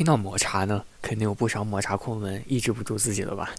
听到抹茶呢，肯定有不少抹茶控们抑制不住自己了吧？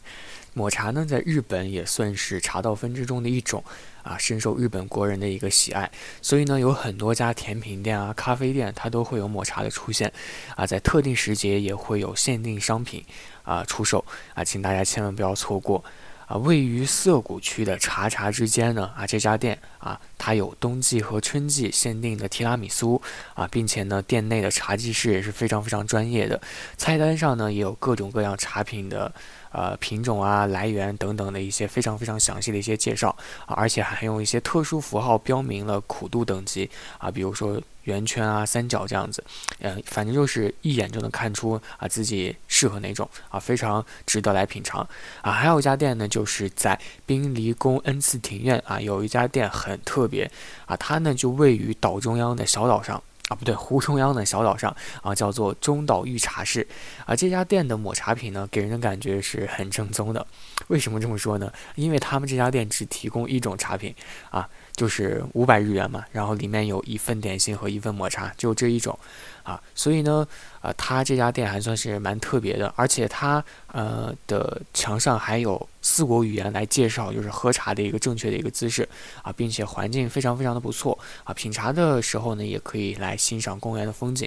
抹茶呢，在日本也算是茶道分支中的一种，啊，深受日本国人的一个喜爱。所以呢，有很多家甜品店啊、咖啡店，它都会有抹茶的出现，啊，在特定时节也会有限定商品啊出售，啊，请大家千万不要错过。啊，位于涩谷区的茶茶之间呢，啊，这家店啊，它有冬季和春季限定的提拉米苏啊，并且呢，店内的茶技师也是非常非常专业的，菜单上呢也有各种各样茶品的。呃，品种啊，来源等等的一些非常非常详细的一些介绍啊，而且还用一些特殊符号标明了苦度等级啊，比如说圆圈啊、三角这样子，嗯，反正就是一眼就能看出啊自己适合哪种啊，非常值得来品尝啊。还有一家店呢，就是在滨离宫恩赐庭院啊，有一家店很特别啊，它呢就位于岛中央的小岛上。啊，不对，湖中央的小岛上啊，叫做中岛御茶室啊。这家店的抹茶品呢，给人的感觉是很正宗的。为什么这么说呢？因为他们这家店只提供一种茶品啊。就是五百日元嘛，然后里面有一份点心和一份抹茶，就这一种，啊，所以呢，啊，他这家店还算是蛮特别的，而且他呃的墙上还有四国语言来介绍，就是喝茶的一个正确的一个姿势，啊，并且环境非常非常的不错，啊，品茶的时候呢，也可以来欣赏公园的风景，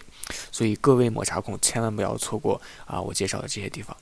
所以各位抹茶控千万不要错过啊我介绍的这些地方。